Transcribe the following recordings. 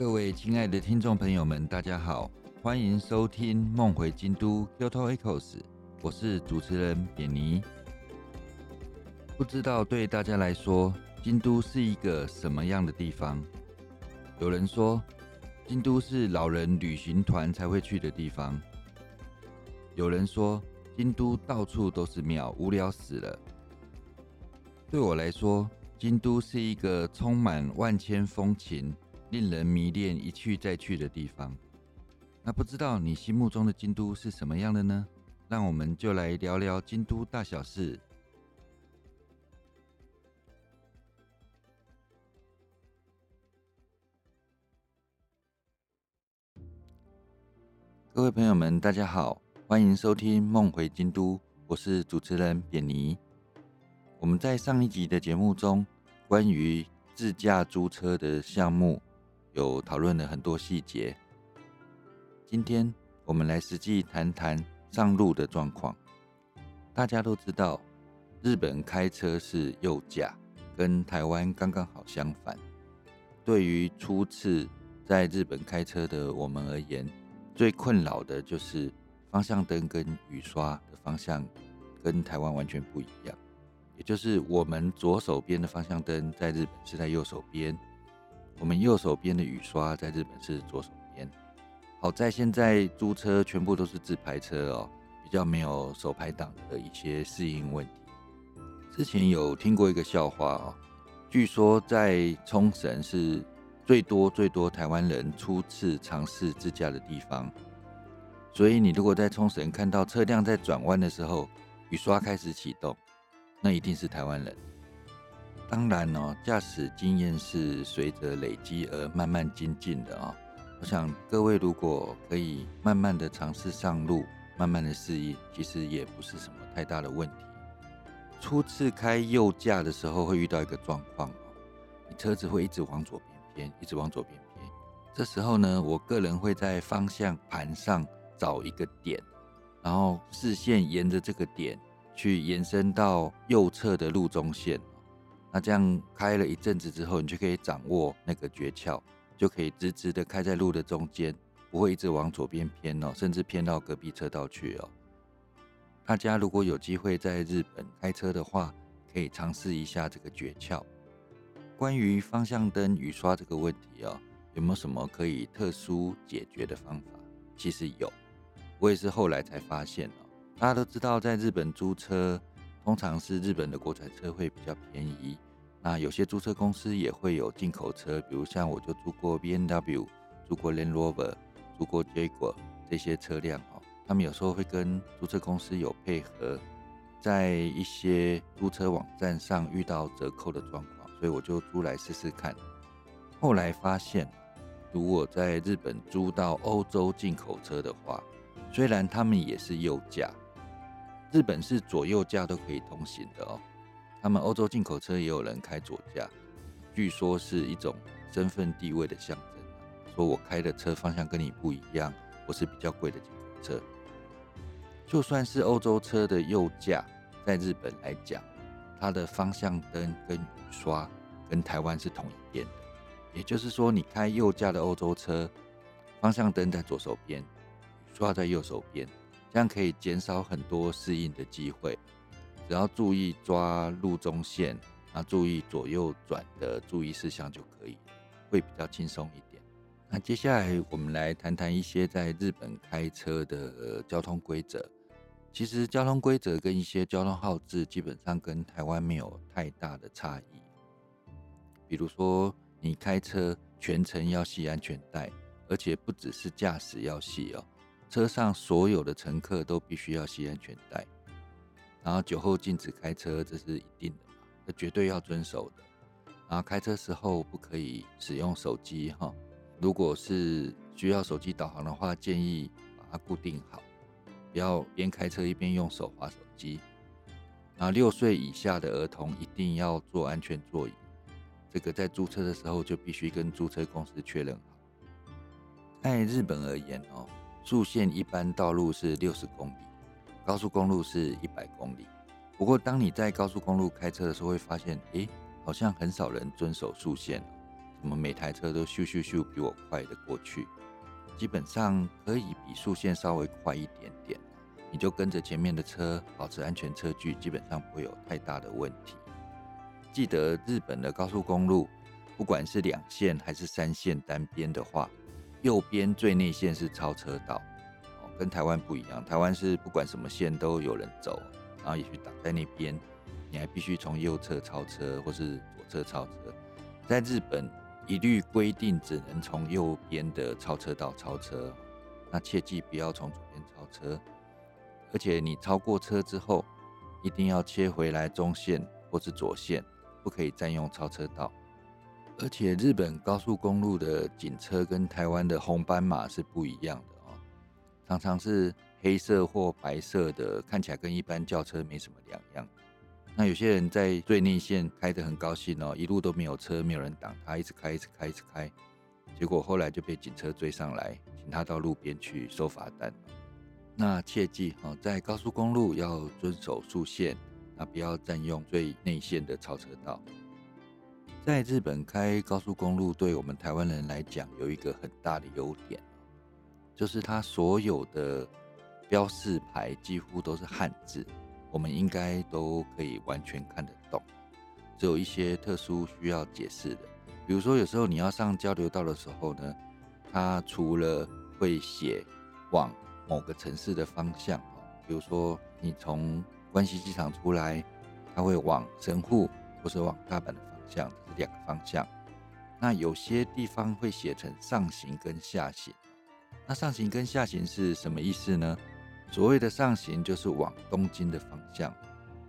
各位亲爱的听众朋友们，大家好，欢迎收听《梦回京都 Kyoto Echoes》，我是主持人扁尼。不知道对大家来说，京都是一个什么样的地方？有人说，京都是老人旅行团才会去的地方；有人说，京都到处都是庙，无聊死了。对我来说，京都是一个充满万千风情。令人迷恋、一去再去的地方。那不知道你心目中的京都是什么样的呢？让我们就来聊聊京都大小事。各位朋友们，大家好，欢迎收听《梦回京都》，我是主持人扁尼。我们在上一集的节目中，关于自驾租车的项目。有讨论了很多细节。今天我们来实际谈谈上路的状况。大家都知道，日本开车是右驾，跟台湾刚刚好相反。对于初次在日本开车的我们而言，最困扰的就是方向灯跟雨刷的方向跟台湾完全不一样。也就是我们左手边的方向灯在日本是在右手边。我们右手边的雨刷在日本是左手边。好在现在租车全部都是自排车哦，比较没有手排档的一些适应问题。之前有听过一个笑话哦，据说在冲绳是最多最多台湾人初次尝试自驾的地方，所以你如果在冲绳看到车辆在转弯的时候雨刷开始启动，那一定是台湾人。当然哦，驾驶经验是随着累积而慢慢精进的啊。我想各位如果可以慢慢的尝试上路，慢慢的适应，其实也不是什么太大的问题。初次开右驾的时候会遇到一个状况哦，你车子会一直往左边偏，一直往左边偏。这时候呢，我个人会在方向盘上找一个点，然后视线沿着这个点去延伸到右侧的路中线。那这样开了一阵子之后，你就可以掌握那个诀窍，就可以直直的开在路的中间，不会一直往左边偏哦，甚至偏到隔壁车道去哦。大家如果有机会在日本开车的话，可以尝试一下这个诀窍。关于方向灯雨刷这个问题哦，有没有什么可以特殊解决的方法？其实有，我也是后来才发现哦。大家都知道，在日本租车。通常是日本的国产车会比较便宜，那有些租车公司也会有进口车，比如像我就租过 B N W，租过 Land Rover，租过 Jaguar 这些车辆哦。他们有时候会跟租车公司有配合，在一些租车网站上遇到折扣的状况，所以我就租来试试看。后来发现，如果在日本租到欧洲进口车的话，虽然他们也是右驾。日本是左右驾都可以通行的哦，他们欧洲进口车也有人开左驾，据说是一种身份地位的象征。说我开的车方向跟你不一样，我是比较贵的进口车。就算是欧洲车的右驾，在日本来讲，它的方向灯跟雨刷跟台湾是同一边的，也就是说，你开右驾的欧洲车，方向灯在左手边，雨刷在右手边。这样可以减少很多适应的机会，只要注意抓路中线，啊，注意左右转的注意事项就可以，会比较轻松一点。那接下来我们来谈谈一些在日本开车的交通规则。其实交通规则跟一些交通号志基本上跟台湾没有太大的差异。比如说，你开车全程要系安全带，而且不只是驾驶要系哦。车上所有的乘客都必须要系安全带，然后酒后禁止开车，这是一定的？这绝对要遵守的。然后开车时候不可以使用手机哈，如果是需要手机导航的话，建议把它固定好，不要边开车一边用手划手机。然后六岁以下的儿童一定要坐安全座椅，这个在租车的时候就必须跟租车公司确认好。在日本而言哦。速线一般道路是六十公里，高速公路是一百公里。不过，当你在高速公路开车的时候，会发现，诶，好像很少人遵守速线，怎么每台车都咻咻咻比我快的过去？基本上可以比速线稍微快一点点，你就跟着前面的车，保持安全车距，基本上不会有太大的问题。记得日本的高速公路，不管是两线还是三线单边的话，右边最内线是超车道，哦，跟台湾不一样，台湾是不管什么线都有人走，然后也许挡在那边，你还必须从右侧超车或是左侧超车，在日本。一律规定只能从右边的超车道超车，那切记不要从左边超车。而且你超过车之后，一定要切回来中线或是左线，不可以占用超车道。而且日本高速公路的警车跟台湾的红斑马是不一样的哦，常常是黑色或白色的，看起来跟一般轿车没什么两样。那有些人在最内线开得很高兴哦，一路都没有车，没有人挡他，一直开，一直开，一直开，结果后来就被警车追上来，请他到路边去收罚单。那切记哦，在高速公路要遵守速线，那不要占用最内线的超车道。在日本开高速公路，对我们台湾人来讲有一个很大的优点，就是它所有的标示牌几乎都是汉字。我们应该都可以完全看得懂，只有一些特殊需要解释的，比如说有时候你要上交流道的时候呢，它除了会写往某个城市的方向比如说你从关西机场出来，它会往神户或是往大阪的向，这是两个方向。那有些地方会写成上行跟下行，那上行跟下行是什么意思呢？所谓的上行就是往东京的方向，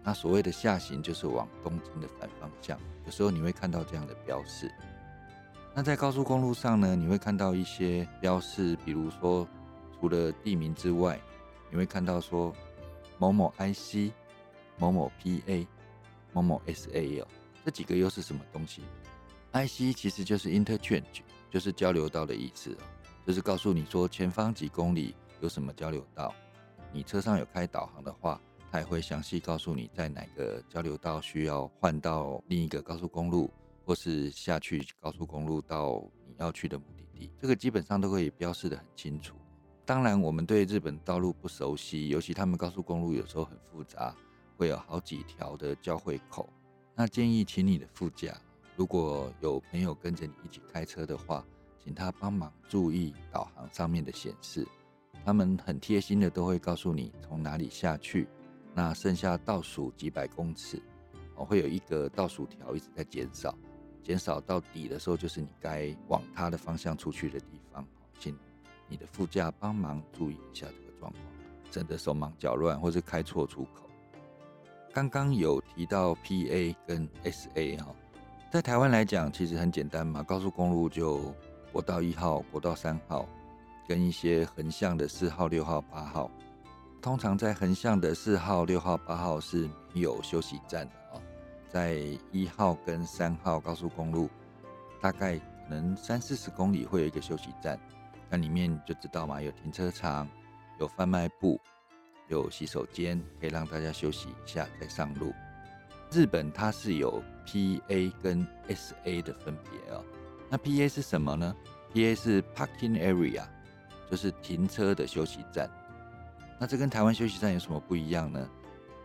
那所谓的下行就是往东京的反方向。有时候你会看到这样的标示。那在高速公路上呢，你会看到一些标示，比如说除了地名之外，你会看到说某某 IC、某某 PA、某某 SA 哦，这几个又是什么东西？IC 其实就是 interchange，就是交流道的意思哦，就是告诉你说前方几公里有什么交流道。你车上有开导航的话，它也会详细告诉你在哪个交流道需要换到另一个高速公路，或是下去高速公路到你要去的目的地。这个基本上都可以标示的很清楚。当然，我们对日本道路不熟悉，尤其他们高速公路有时候很复杂，会有好几条的交汇口。那建议请你的副驾，如果有朋友跟着你一起开车的话，请他帮忙注意导航上面的显示。他们很贴心的都会告诉你从哪里下去，那剩下倒数几百公尺，哦，会有一个倒数条一直在减少，减少到底的时候就是你该往它的方向出去的地方，请你的副驾帮忙注意一下这个状况，省得手忙脚乱或是开错出口。刚刚有提到 PA 跟 SA 哈，在台湾来讲其实很简单嘛，高速公路就国道一号、国道三号。跟一些横向的四号、六号、八号，通常在横向的四号、六号、八号是没有休息站的啊。在一号跟三号高速公路，大概可能三四十公里会有一个休息站，那里面就知道嘛，有停车场、有贩卖部、有洗手间，可以让大家休息一下再上路。日本它是有 P A 跟 S A 的分别哦。那 P A 是什么呢？P A 是 Parking Area。就是停车的休息站，那这跟台湾休息站有什么不一样呢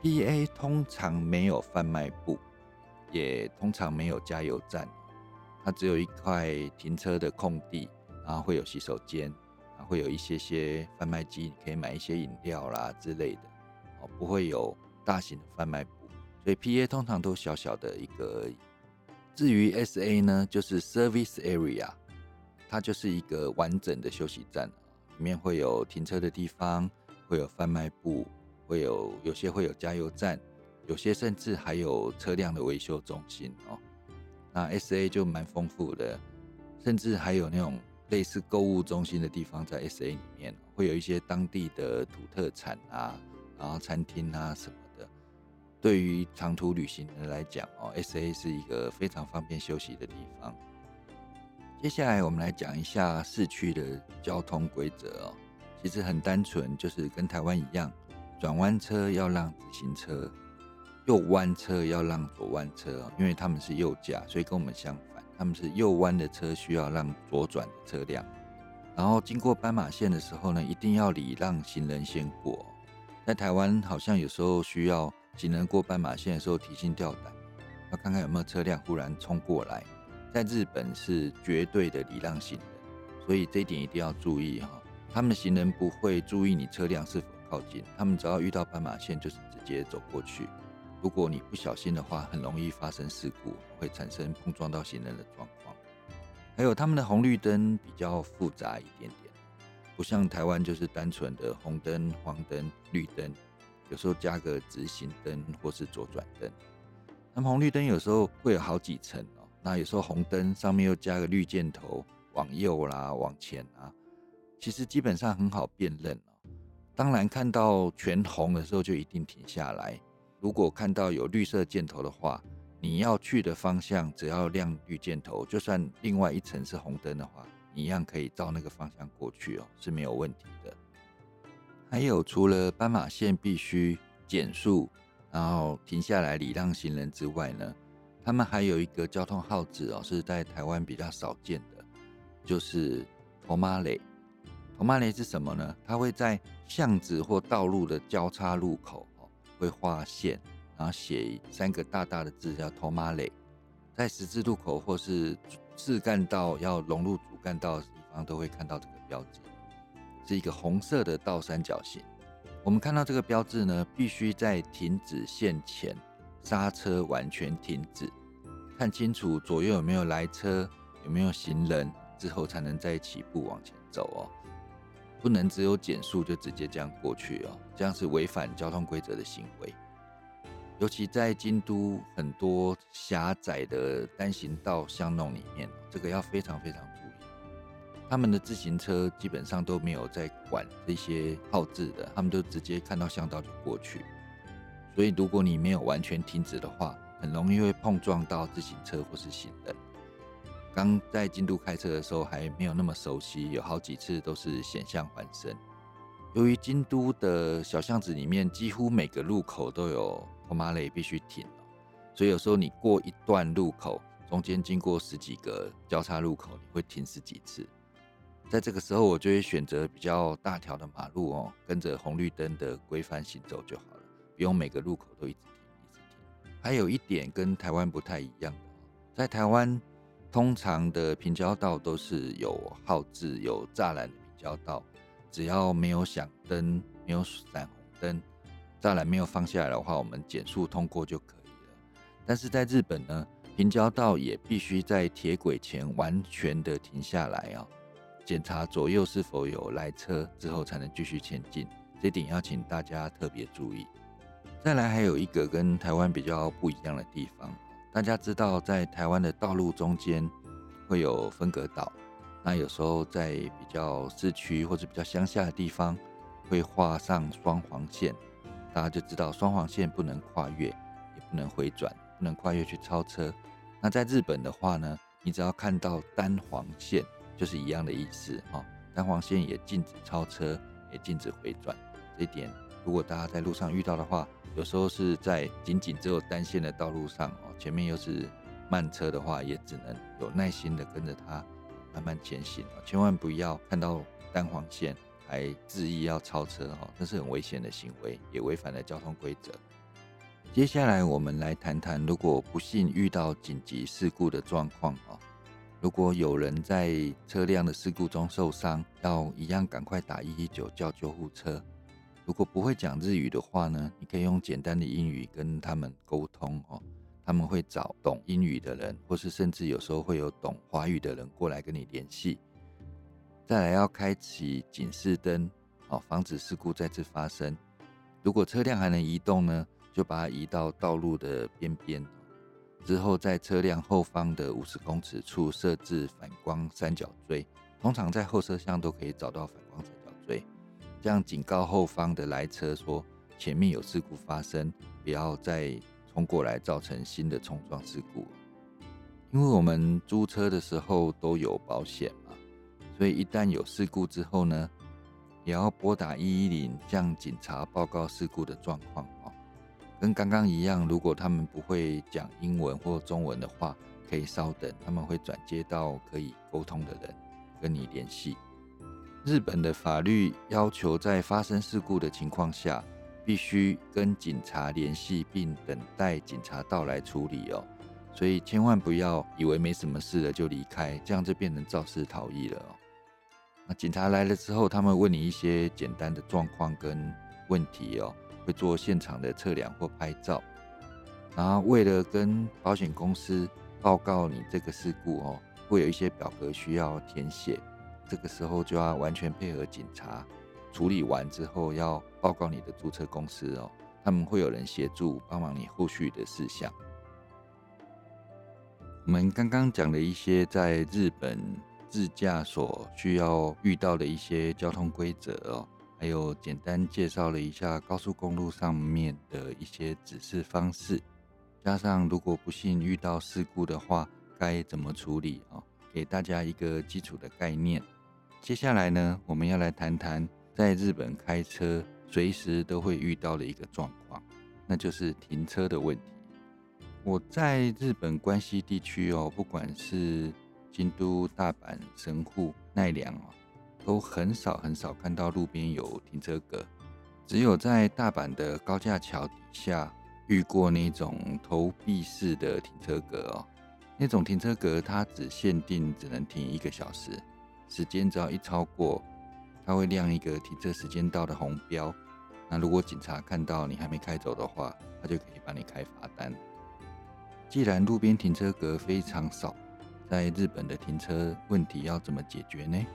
？P A 通常没有贩卖部，也通常没有加油站，它只有一块停车的空地，然后会有洗手间，会有一些些贩卖机，你可以买一些饮料啦之类的，哦，不会有大型的贩卖部，所以 P A 通常都小小的一个而已。至于 S A 呢，就是 Service Area，它就是一个完整的休息站。里面会有停车的地方，会有贩卖部，会有有些会有加油站，有些甚至还有车辆的维修中心哦。那 S A 就蛮丰富的，甚至还有那种类似购物中心的地方在 S A 里面，会有一些当地的土特产啊，然后餐厅啊什么的。对于长途旅行人来讲哦，S A 是一个非常方便休息的地方。接下来我们来讲一下市区的交通规则哦。其实很单纯，就是跟台湾一样，转弯车要让直行车，右弯车要让左弯车，因为他们是右驾，所以跟我们相反。他们是右弯的车需要让左转的车辆，然后经过斑马线的时候呢，一定要礼让行人先过。在台湾好像有时候需要行人过斑马线的时候提心吊胆，要看看有没有车辆忽然冲过来。在日本是绝对的礼让行人，所以这一点一定要注意哈。他们的行人不会注意你车辆是否靠近，他们只要遇到斑马线就是直接走过去。如果你不小心的话，很容易发生事故，会产生碰撞到行人的状况。还有他们的红绿灯比较复杂一点点，不像台湾就是单纯的红灯、黄灯、绿灯，有时候加个直行灯或是左转灯。那么红绿灯有时候会有好几层哦，那有时候红灯上面又加个绿箭头，往右啦、往前啊，其实基本上很好辨认哦。当然看到全红的时候就一定停下来。如果看到有绿色箭头的话，你要去的方向只要亮绿箭头，就算另外一层是红灯的话，你一样可以照那个方向过去哦，是没有问题的。还有，除了斑马线必须减速，然后停下来礼让行人之外呢，他们还有一个交通号志哦，是在台湾比较少见的，就是头马雷。头马雷是什么呢？它会在巷子或道路的交叉路口。会画线，然后写三个大大的字叫“托马雷”，在十字路口或是次干道要融入主干道的地方，都会看到这个标志，是一个红色的倒三角形。我们看到这个标志呢，必须在停止线前刹车完全停止，看清楚左右有没有来车，有没有行人之后，才能再起步往前走哦。不能只有减速就直接这样过去哦，这样是违反交通规则的行为。尤其在京都很多狭窄的单行道巷弄里面，这个要非常非常注意。他们的自行车基本上都没有在管这些号志的，他们都直接看到巷道就过去。所以如果你没有完全停止的话，很容易会碰撞到自行车或是行人。刚在京都开车的时候还没有那么熟悉，有好几次都是险象环生。由于京都的小巷子里面几乎每个路口都有托马雷必须停所以有时候你过一段路口，中间经过十几个交叉路口，你会停十几次。在这个时候，我就会选择比较大条的马路哦，跟着红绿灯的规范行走就好了，不用每个路口都一直停一直停。还有一点跟台湾不太一样的，在台湾。通常的平交道都是有号志、有栅栏的平交道，只要没有响灯、没有闪红灯，栅栏没有放下来的话，我们减速通过就可以了。但是在日本呢，平交道也必须在铁轨前完全的停下来啊，检查左右是否有来车之后才能继续前进，这点要请大家特别注意。再来还有一个跟台湾比较不一样的地方。大家知道，在台湾的道路中间会有分隔岛，那有时候在比较市区或者比较乡下的地方会画上双黄线，大家就知道双黄线不能跨越，也不能回转，不能跨越去超车。那在日本的话呢，你只要看到单黄线，就是一样的意思哈。单黄线也禁止超车，也禁止回转。这一点，如果大家在路上遇到的话，有时候是在仅仅只有单线的道路上哦，前面又是慢车的话，也只能有耐心的跟着它慢慢前行哦，千万不要看到单黄线还执意要超车哦，这是很危险的行为，也违反了交通规则。接下来我们来谈谈，如果不幸遇到紧急事故的状况哦，如果有人在车辆的事故中受伤，要一样赶快打一一九叫救护车。如果不会讲日语的话呢，你可以用简单的英语跟他们沟通哦。他们会找懂英语的人，或是甚至有时候会有懂华语的人过来跟你联系。再来要开启警示灯，哦，防止事故再次发生。如果车辆还能移动呢，就把它移到道路的边边。之后在车辆后方的五十公尺处设置反光三角锥，通常在后车厢都可以找到反光三角锥。这样警告后方的来车说前面有事故发生，不要再冲过来造成新的冲撞事故。因为我们租车的时候都有保险嘛，所以一旦有事故之后呢，也要拨打一一零向警察报告事故的状况哦。跟刚刚一样，如果他们不会讲英文或中文的话，可以稍等，他们会转接到可以沟通的人跟你联系。日本的法律要求，在发生事故的情况下，必须跟警察联系，并等待警察到来处理哦。所以千万不要以为没什么事了就离开，这样就变成肇事逃逸了哦。那警察来了之后，他们问你一些简单的状况跟问题哦，会做现场的测量或拍照。然后为了跟保险公司报告你这个事故哦，会有一些表格需要填写。这个时候就要完全配合警察处理完之后，要报告你的注册公司哦，他们会有人协助帮忙你后续的事项。我们刚刚讲了一些在日本自驾所需要遇到的一些交通规则哦，还有简单介绍了一下高速公路上面的一些指示方式，加上如果不幸遇到事故的话，该怎么处理哦，给大家一个基础的概念。接下来呢，我们要来谈谈在日本开车随时都会遇到的一个状况，那就是停车的问题。我在日本关西地区哦，不管是京都、大阪、神户、奈良哦，都很少很少看到路边有停车格，只有在大阪的高架桥底下遇过那种投币式的停车格哦。那种停车格它只限定只能停一个小时。时间只要一超过，它会亮一个停车时间到的红标。那如果警察看到你还没开走的话，他就可以帮你开罚单。既然路边停车格非常少，在日本的停车问题要怎么解决呢？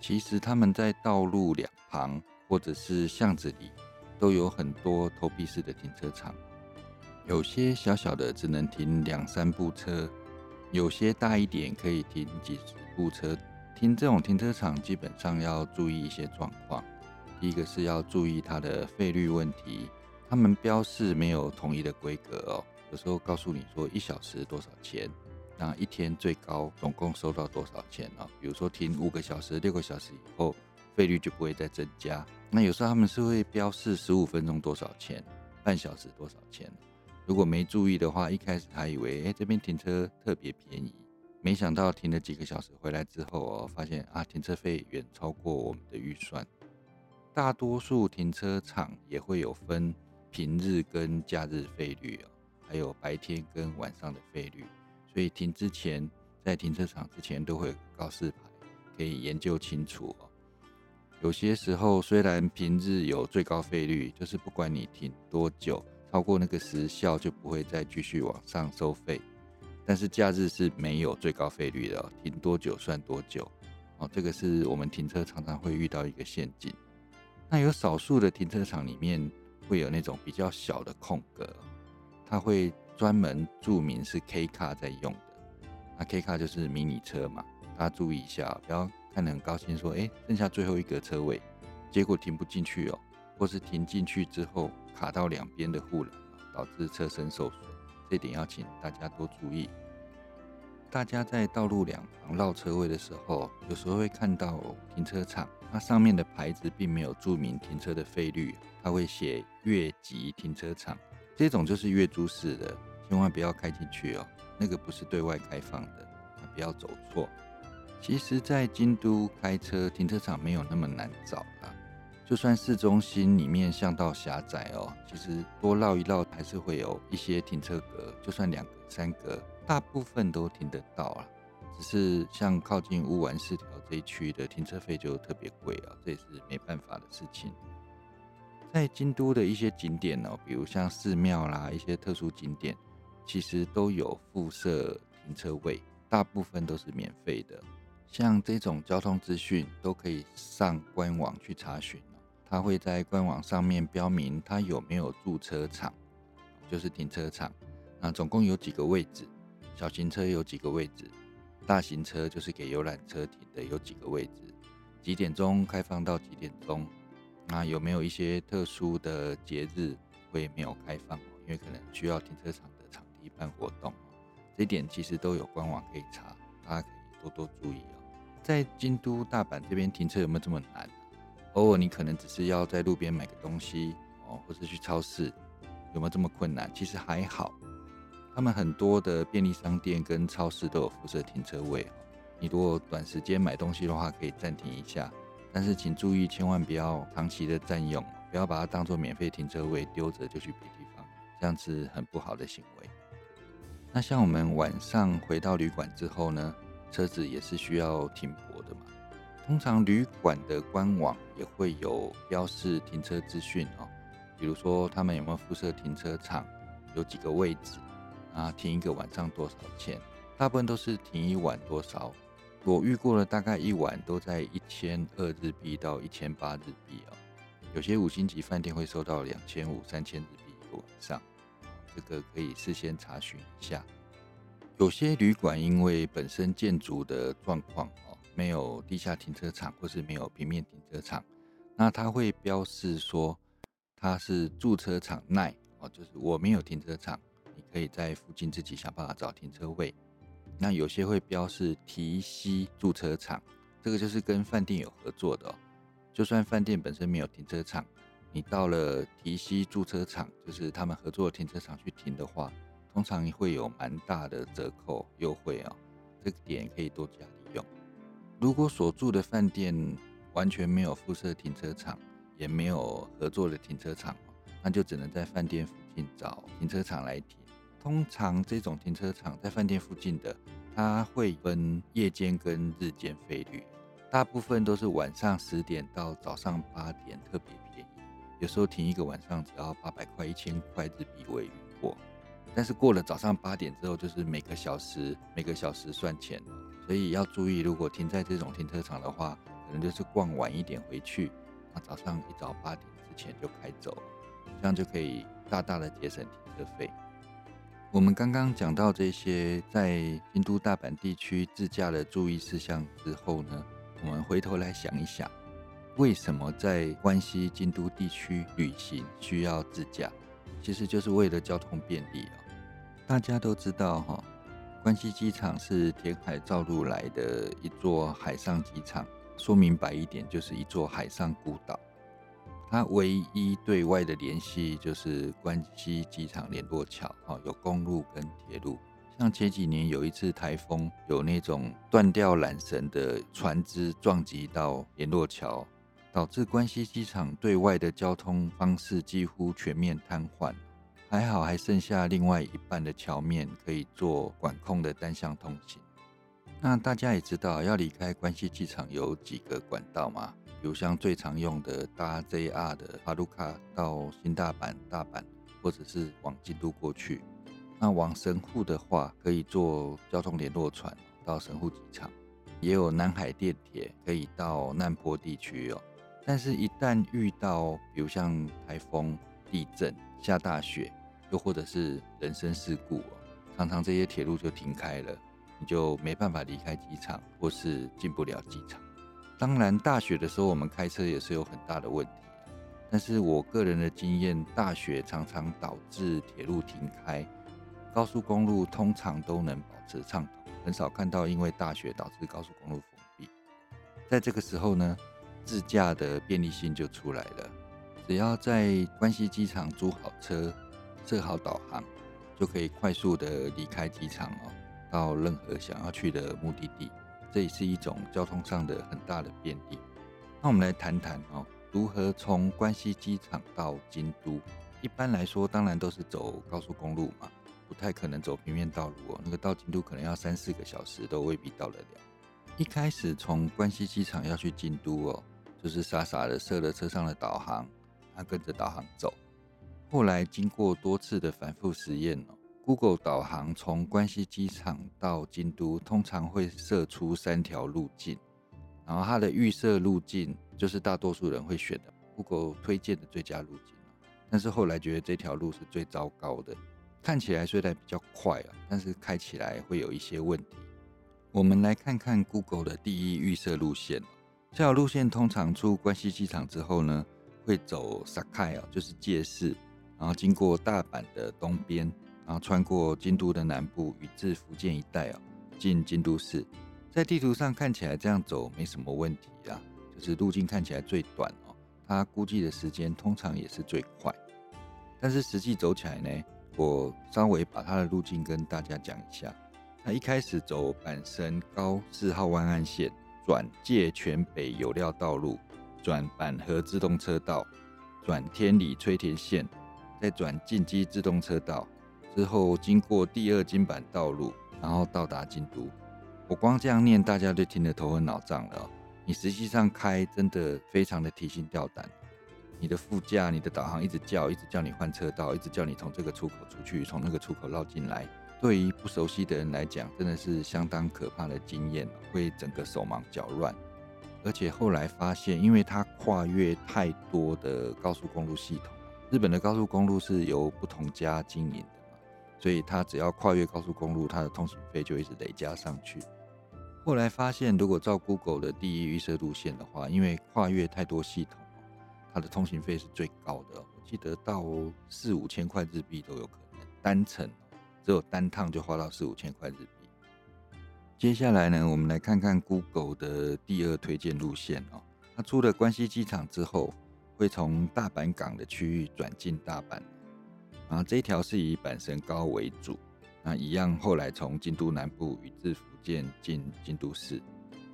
其实他们在道路两旁或者是巷子里都有很多投币式的停车场，有些小小的只能停两三部车，有些大一点可以停几十部车。停这种停车场，基本上要注意一些状况。第一个是要注意它的费率问题，他们标示没有统一的规格哦。有时候告诉你说一小时多少钱，那一天最高总共收到多少钱哦？比如说停五个小时、六个小时以后，费率就不会再增加。那有时候他们是会标示十五分钟多少钱，半小时多少钱。如果没注意的话，一开始还以为哎这边停车特别便宜。没想到停了几个小时回来之后哦，发现啊停车费远超过我们的预算。大多数停车场也会有分平日跟假日费率哦，还有白天跟晚上的费率。所以停之前，在停车场之前都会告示牌，可以研究清楚哦。有些时候虽然平日有最高费率，就是不管你停多久，超过那个时效就不会再继续往上收费。但是假日是没有最高费率的，停多久算多久。哦，这个是我们停车常常会遇到一个陷阱。那有少数的停车场里面会有那种比较小的空格，它会专门注明是 K 卡在用的。那 K 卡就是迷你车嘛，大家注意一下，不要看得很高兴说，哎，剩下最后一个车位，结果停不进去哦，或是停进去之后卡到两边的护栏，导致车身受损。这点要请大家多注意。大家在道路两旁绕车位的时候，有时候会看到停车场，它上面的牌子并没有注明停车的费率，它会写月级停车场，这种就是月租式的，千万不要开进去哦，那个不是对外开放的，不要走错。其实，在京都开车停车场没有那么难找啦。就算市中心里面巷道狭窄哦，其实多绕一绕还是会有一些停车格，就算两格三格，大部分都停得到啊。只是像靠近乌丸四条这一区的停车费就特别贵啊，这也是没办法的事情。在京都的一些景点哦，比如像寺庙啦，一些特殊景点，其实都有附设停车位，大部分都是免费的。像这种交通资讯都可以上官网去查询。它会在官网上面标明它有没有驻车场，就是停车场。那总共有几个位置？小型车有几个位置？大型车就是给游览车停的，有几个位置？几点钟开放到几点钟？那有没有一些特殊的节日会没有开放？因为可能需要停车场的场地办活动。这点其实都有官网可以查，大家可以多多注意哦。在京都、大阪这边停车有没有这么难？偶尔你可能只是要在路边买个东西哦，或是去超市，有没有这么困难？其实还好，他们很多的便利商店跟超市都有附设停车位。你如果短时间买东西的话，可以暂停一下，但是请注意，千万不要长期的占用，不要把它当做免费停车位丢着就去别地方，这样是很不好的行为。那像我们晚上回到旅馆之后呢，车子也是需要停泊的嘛。通常旅馆的官网也会有标示停车资讯哦，比如说他们有没有附设停车场，有几个位置。啊，停一个晚上多少钱？大部分都是停一晚多少。我遇过了，大概一晚都在一千二日币到一千八日币哦。有些五星级饭店会收到两千五、三千日币一个晚上，这个可以事先查询一下。有些旅馆因为本身建筑的状况哦，没有地下停车场或是没有平面停车场，那它会标示说它是驻车场内哦，就是我没有停车场。你可以在附近自己想办法找停车位。那有些会标示提西驻车场，这个就是跟饭店有合作的。就算饭店本身没有停车场，你到了提西驻车场，就是他们合作的停车场去停的话，通常会有蛮大的折扣优惠哦。这个点可以多加。如果所住的饭店完全没有附设停车场，也没有合作的停车场，那就只能在饭店附近找停车场来停。通常这种停车场在饭店附近的，它会分夜间跟日间费率，大部分都是晚上十点到早上八点特别便宜，有时候停一个晚上只要八百块、一千块日币为余过。但是过了早上八点之后，就是每个小时每个小时算钱，所以要注意，如果停在这种停车场的话，可能就是逛晚一点回去，那早上一早八点之前就开走，这样就可以大大的节省停车费。我们刚刚讲到这些在京都、大阪地区自驾的注意事项之后呢，我们回头来想一想，为什么在关西京都地区旅行需要自驾？其实就是为了交通便利哦。大家都知道哈，关西机场是填海造陆来的一座海上机场，说明白一点，就是一座海上孤岛。它唯一对外的联系就是关西机场联络桥，哦，有公路跟铁路。像前几年有一次台风，有那种断掉缆绳的船只撞击到联络桥，导致关西机场对外的交通方式几乎全面瘫痪。还好还剩下另外一半的桥面可以做管控的单向通行。那大家也知道，要离开关西机场有几个管道嘛？比如像最常用的搭 JR 的哈鲁卡到新大阪、大阪，或者是往京都过去。那往神户的话，可以坐交通联络船到神户机场，也有南海电铁可以到难波地区哦。但是，一旦遇到比如像台风、地震、下大雪，又或者是人身事故，常常这些铁路就停开了，你就没办法离开机场，或是进不了机场。当然，大雪的时候我们开车也是有很大的问题。但是我个人的经验，大雪常常导致铁路停开，高速公路通常都能保持畅通，很少看到因为大雪导致高速公路封闭。在这个时候呢，自驾的便利性就出来了，只要在关西机场租好车，设好导航，就可以快速的离开机场哦，到任何想要去的目的地。这也是一种交通上的很大的便利。那我们来谈谈哦，如何从关西机场到京都？一般来说，当然都是走高速公路嘛，不太可能走平面道路哦。那个到京都可能要三四个小时，都未必到得了。一开始从关西机场要去京都哦，就是傻傻的设了车上的导航，他跟着导航走。后来经过多次的反复实验哦。Google 导航从关西机场到京都，通常会设出三条路径，然后它的预设路径就是大多数人会选的 Google 推荐的最佳路径。但是后来觉得这条路是最糟糕的，看起来虽然比较快啊，但是开起来会有一些问题。我们来看看 Google 的第一预设路线，这条路线通常出关西机场之后呢，会走 Sakai 啊，就是借市，然后经过大阪的东边。然后穿过京都的南部，与至福建一带哦，进京都市。在地图上看起来这样走没什么问题啊，就是路径看起来最短哦。它估计的时间通常也是最快，但是实际走起来呢，我稍微把它的路径跟大家讲一下。它一开始走阪神高四号湾岸线，转界泉北有料道路，转板河自动车道，转天理吹田线，再转进机自动车道，之后经过第二金板道路，然后到达京都。我光这样念，大家就听得头昏脑胀了。你实际上开真的非常的提心吊胆。你的副驾、你的导航一直叫，一直叫你换车道，一直叫你从这个出口出去，从那个出口绕进来。对于不熟悉的人来讲，真的是相当可怕的经验，会整个手忙脚乱。而且后来发现，因为它跨越太多的高速公路系统，日本的高速公路是由不同家经营的嘛，所以它只要跨越高速公路，它的通行费就一直累加上去。后来发现，如果照 Google 的第一预设路线的话，因为跨越太多系统。它的通行费是最高的，我记得到四五千块日币都有可能，单程只有单趟就花到四五千块日币。接下来呢，我们来看看 Google 的第二推荐路线哦。它出了关西机场之后，会从大阪港的区域转进大阪，然后这一条是以阪神高为主，那一样后来从京都南部宇治福建进京都市。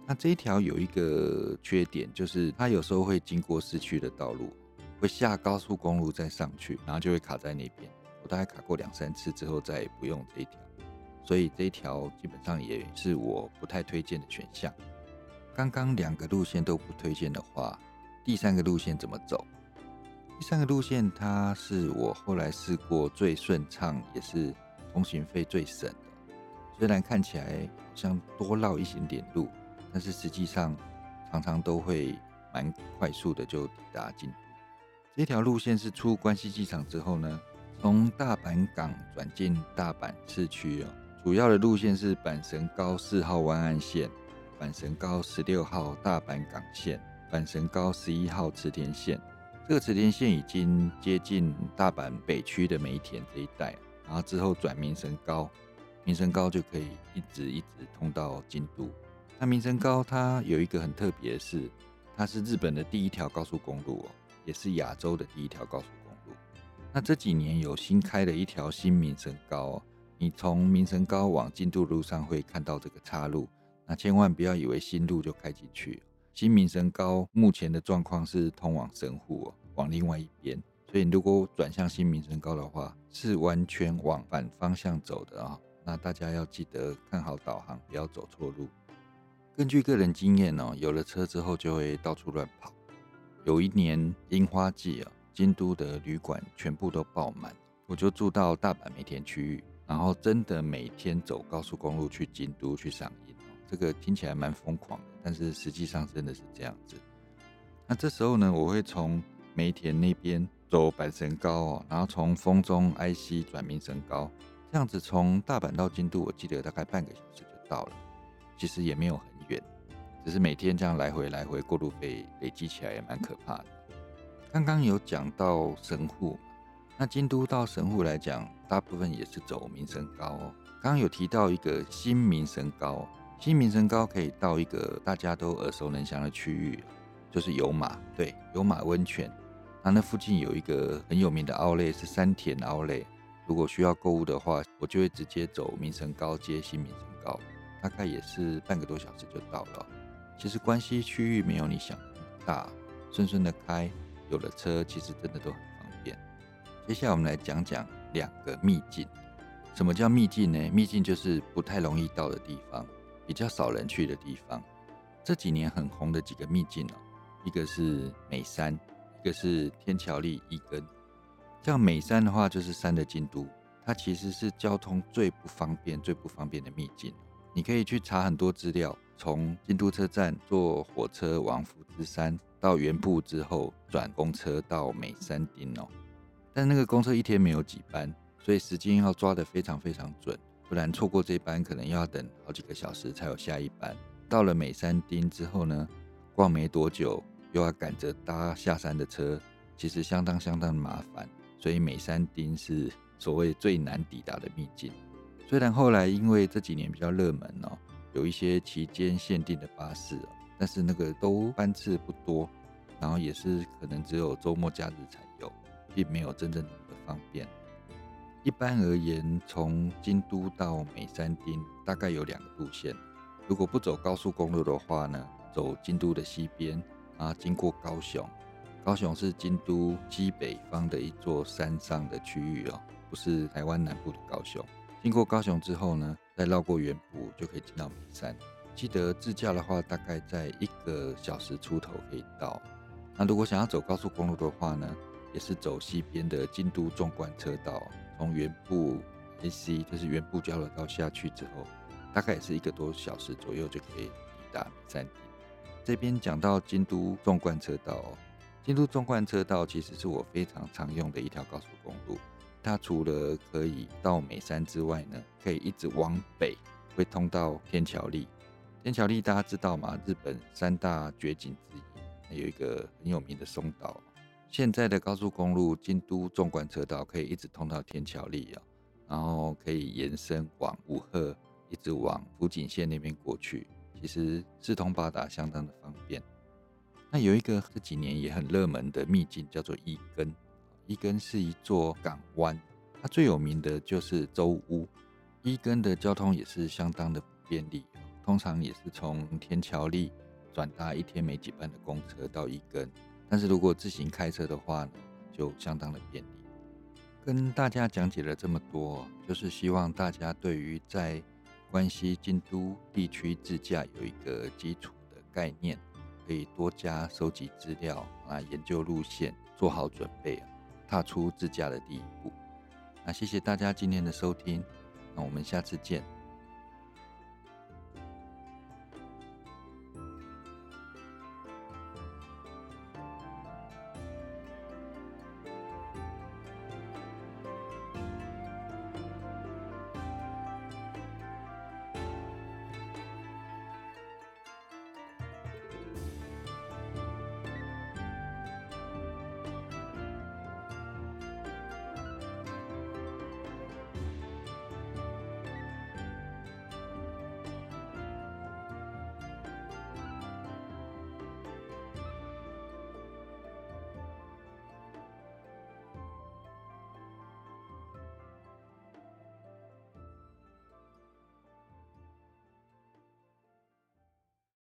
那这一条有一个缺点，就是它有时候会经过市区的道路，会下高速公路再上去，然后就会卡在那边。我大概卡过两三次之后，再也不用这一条，所以这一条基本上也是我不太推荐的选项。刚刚两个路线都不推荐的话，第三个路线怎么走？第三个路线它是我后来试过最顺畅，也是通行费最省的。虽然看起来像多绕一点点路。但是实际上，常常都会蛮快速的就抵达京都。这条路线是出关西机场之后呢，从大阪港转进大阪市区哦。主要的路线是阪神高四号湾岸线、阪神高十六号大阪港线、阪神高十一号池田线。这个池田线已经接近大阪北区的梅田这一带，然后之后转民神高，民神高就可以一直一直通到京都。那民神高它有一个很特别的是，它是日本的第一条高速公路哦，也是亚洲的第一条高速公路。那这几年有新开了一条新民神高哦，你从民神高往京都路上会看到这个岔路，那千万不要以为新路就开进去。新民神高目前的状况是通往神户哦，往另外一边，所以如果转向新民神高的话，是完全往反方向走的啊。那大家要记得看好导航，不要走错路。根据个人经验哦，有了车之后就会到处乱跑。有一年樱花季啊，京都的旅馆全部都爆满，我就住到大阪梅田区域，然后真的每天走高速公路去京都去赏樱。这个听起来蛮疯狂的，但是实际上真的是这样子。那这时候呢，我会从梅田那边走阪神高哦，然后从丰中 IC 转名神高，这样子从大阪到京都，我记得大概半个小时就到了。其实也没有很远，只是每天这样来回来回过路费累积起来也蛮可怕的。刚刚有讲到神户，那京都到神户来讲，大部分也是走民神高哦。刚刚有提到一个新民神高，新民神高可以到一个大家都耳熟能详的区域，就是有马，对，有马温泉。那那附近有一个很有名的奥莱是山田奥莱，如果需要购物的话，我就会直接走民神高街新民神高。大概也是半个多小时就到了。其实关西区域没有你想的那么大，顺顺的开，有了车其实真的都很方便。接下来我们来讲讲两个秘境。什么叫秘境呢？秘境就是不太容易到的地方，比较少人去的地方。这几年很红的几个秘境哦，一个是美山，一个是天桥立一根。像美山的话，就是山的京都，它其实是交通最不方便、最不方便的秘境。你可以去查很多资料，从京都车站坐火车往福知山，到原部之后转公车到美山町哦。但那个公车一天没有几班，所以时间要抓得非常非常准，不然错过这班可能又要等好几个小时才有下一班。到了美山町之后呢，逛没多久又要赶着搭下山的车，其实相当相当麻烦。所以美山町是所谓最难抵达的秘境。虽然后来因为这几年比较热门哦，有一些期间限定的巴士哦，但是那个都班次不多，然后也是可能只有周末假日才有，并没有真正的方便。一般而言，从京都到美山町大概有两个路线。如果不走高速公路的话呢，走京都的西边啊，经过高雄。高雄是京都西北方的一座山上的区域哦，不是台湾南部的高雄。经过高雄之后呢，再绕过原部就可以进到美山。记得自驾的话，大概在一个小时出头可以到。那如果想要走高速公路的话呢，也是走西边的京都纵贯车道，从原部 AC 就是原部交流道下去之后，大概也是一个多小时左右就可以抵达山顶。这边讲到京都纵贯车道。京都纵贯车道其实是我非常常用的一条高速公路。它除了可以到美山之外呢，可以一直往北，会通到天桥立。天桥立大家知道吗？日本三大绝景之一，有一个很有名的松岛。现在的高速公路京都纵贯车道可以一直通到天桥立啊，然后可以延伸往五鹤，一直往福井县那边过去，其实四通八达，相当的方便。那有一个这几年也很热门的秘境，叫做伊根。伊根是一座港湾，它最有名的就是舟屋。伊根的交通也是相当的便利，通常也是从天桥立转搭一天没几班的公车到伊根。但是如果自行开车的话呢，就相当的便利。跟大家讲解了这么多，就是希望大家对于在关西京都地区自驾有一个基础的概念。可以多加收集资料啊，研究路线，做好准备，啊踏出自驾的第一步。那谢谢大家今天的收听，那我们下次见。